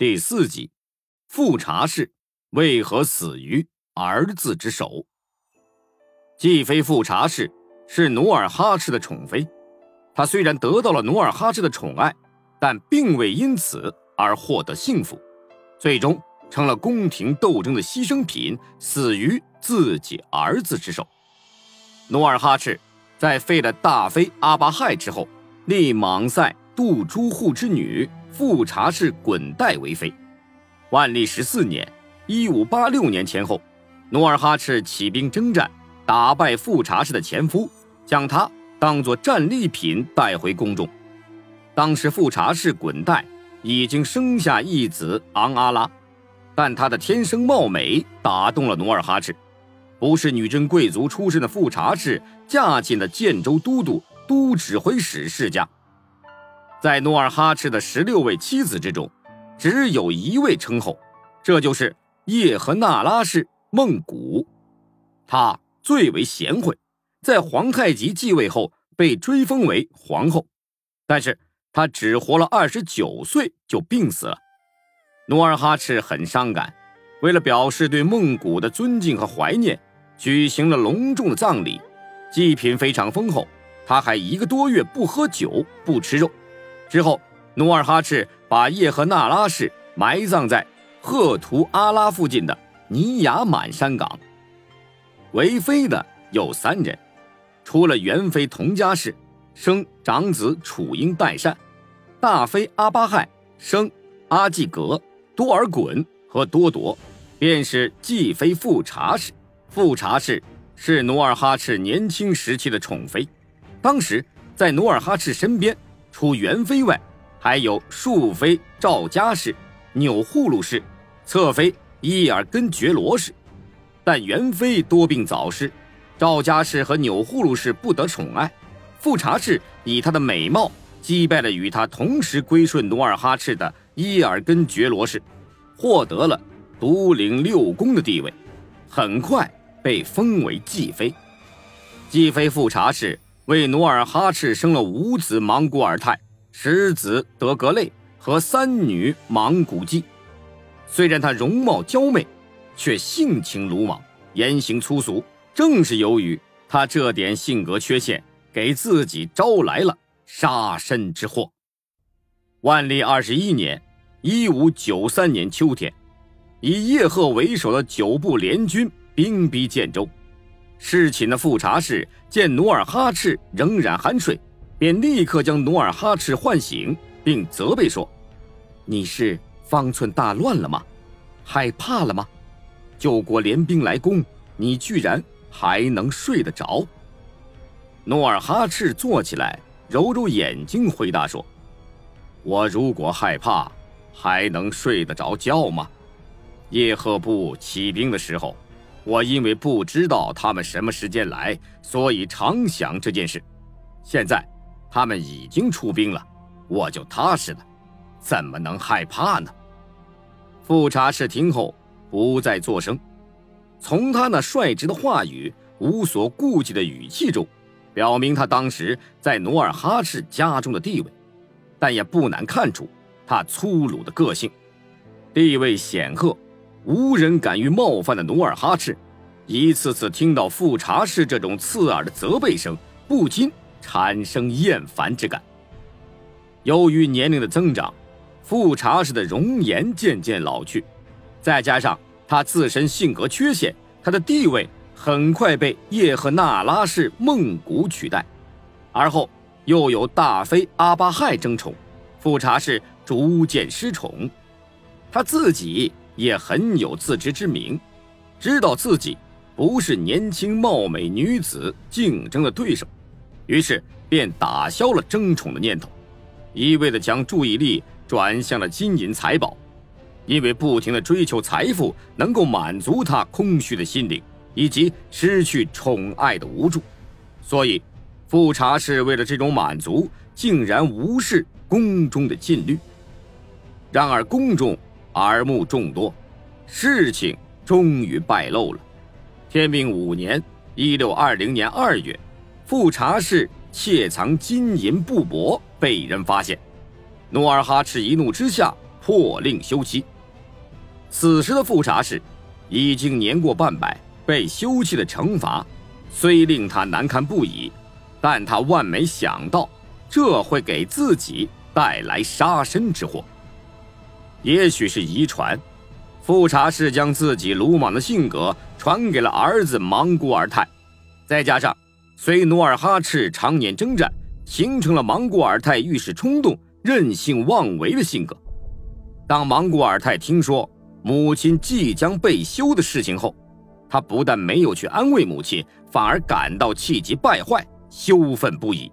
第四集，富察氏为何死于儿子之手？继妃富察氏是努尔哈赤的宠妃，她虽然得到了努尔哈赤的宠爱，但并未因此而获得幸福，最终成了宫廷斗争的牺牲品，死于自己儿子之手。努尔哈赤在废了大妃阿巴亥之后，立莽塞杜朱户之女。富察氏滚代为妃。万历十四年（一五八六年前后），努尔哈赤起兵征战，打败富察氏的前夫，将他当作战利品带回宫中。当时富察氏滚代已经生下一子昂阿拉，但他的天生貌美打动了努尔哈赤。不是女真贵族出身的富察氏，嫁进了建州都督都指挥使世家。在努尔哈赤的十六位妻子之中，只有一位称后，这就是叶赫那拉氏孟古。她最为贤惠，在皇太极继位后被追封为皇后，但是她只活了二十九岁就病死了。努尔哈赤很伤感，为了表示对孟古的尊敬和怀念，举行了隆重的葬礼，祭品非常丰厚。他还一个多月不喝酒，不吃肉。之后，努尔哈赤把叶赫那拉氏埋葬在赫图阿拉附近的尼雅满山岗。为妃的有三人，除了元妃佟佳氏生长子楚英代善，大妃阿巴亥生阿济格、多尔衮和多铎，便是继妃富察氏。富察氏是努尔哈赤年轻时期的宠妃，当时在努尔哈赤身边。除元妃外，还有庶妃赵家氏、钮祜禄氏、侧妃伊尔根觉罗氏，但元妃多病早逝，赵家氏和钮祜禄氏不得宠爱。富察氏以她的美貌击败了与她同时归顺努尔哈赤的伊尔根觉罗氏，获得了独领六宫的地位，很快被封为继妃。继妃富察氏。为努尔哈赤生了五子莽古尔泰、十子德格类和三女莽古济。虽然她容貌娇媚，却性情鲁莽、言行粗俗。正是由于她这点性格缺陷，给自己招来了杀身之祸。万历二十一年（一五九三年）秋天，以叶赫为首的九部联军兵逼建州。侍寝的富察氏见努尔哈赤仍然酣睡，便立刻将努尔哈赤唤醒，并责备说：“你是方寸大乱了吗？害怕了吗？救国联兵来攻，你居然还能睡得着？”努尔哈赤坐起来，揉揉眼睛，回答说：“我如果害怕，还能睡得着觉吗？叶赫部起兵的时候。”我因为不知道他们什么时间来，所以常想这件事。现在他们已经出兵了，我就踏实了，怎么能害怕呢？富察氏听后不再作声，从他那率直的话语、无所顾忌的语气中，表明他当时在努尔哈赤家中的地位，但也不难看出他粗鲁的个性，地位显赫。无人敢于冒犯的努尔哈赤，一次次听到富察氏这种刺耳的责备声，不禁产生厌烦之感。由于年龄的增长，富察氏的容颜渐渐老去，再加上他自身性格缺陷，他的地位很快被叶赫那拉氏孟古取代。而后又有大妃阿巴亥争宠，富察氏逐渐失宠，他自己。也很有自知之明，知道自己不是年轻貌美女子竞争的对手，于是便打消了争宠的念头，一味的将注意力转向了金银财宝，因为不停的追求财富能够满足他空虚的心灵以及失去宠爱的无助，所以富察氏为了这种满足，竟然无视宫中的禁律。然而宫中。耳目众多，事情终于败露了。天命五年（一六二零年二月），富察氏窃藏金银布帛被人发现，努尔哈赤一怒之下破令休妻。此时的富察氏已经年过半百，被休妻的惩罚虽令他难堪不已，但他万没想到这会给自己带来杀身之祸。也许是遗传，富察氏将自己鲁莽的性格传给了儿子莽古尔泰，再加上随努尔哈赤常年征战，形成了莽古尔泰遇事冲动、任性妄为的性格。当莽古尔泰听说母亲即将被休的事情后，他不但没有去安慰母亲，反而感到气急败坏、羞愤不已。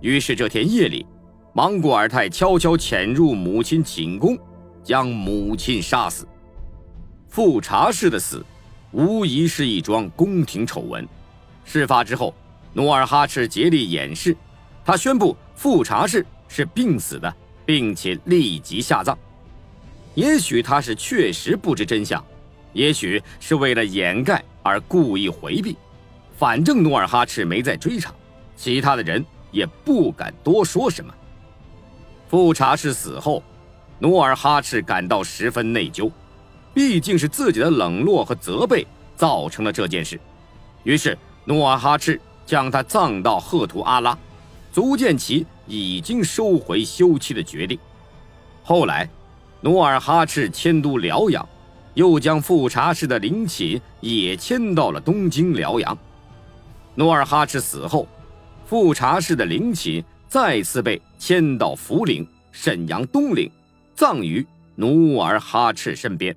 于是这天夜里，莽古尔泰悄悄潜入母亲寝宫。将母亲杀死，富察氏的死，无疑是一桩宫廷丑闻。事发之后，努尔哈赤竭力掩饰，他宣布富察氏是病死的，并且立即下葬。也许他是确实不知真相，也许是为了掩盖而故意回避。反正努尔哈赤没在追查，其他的人也不敢多说什么。富察氏死后。努尔哈赤感到十分内疚，毕竟是自己的冷落和责备造成了这件事。于是，努尔哈赤将他葬到赫图阿拉，足见其已经收回休妻的决定。后来，努尔哈赤迁都辽阳，又将富察氏的陵寝也迁到了东京辽阳。努尔哈赤死后，富察氏的陵寝再次被迁到福陵、沈阳东陵。葬于努尔哈赤身边。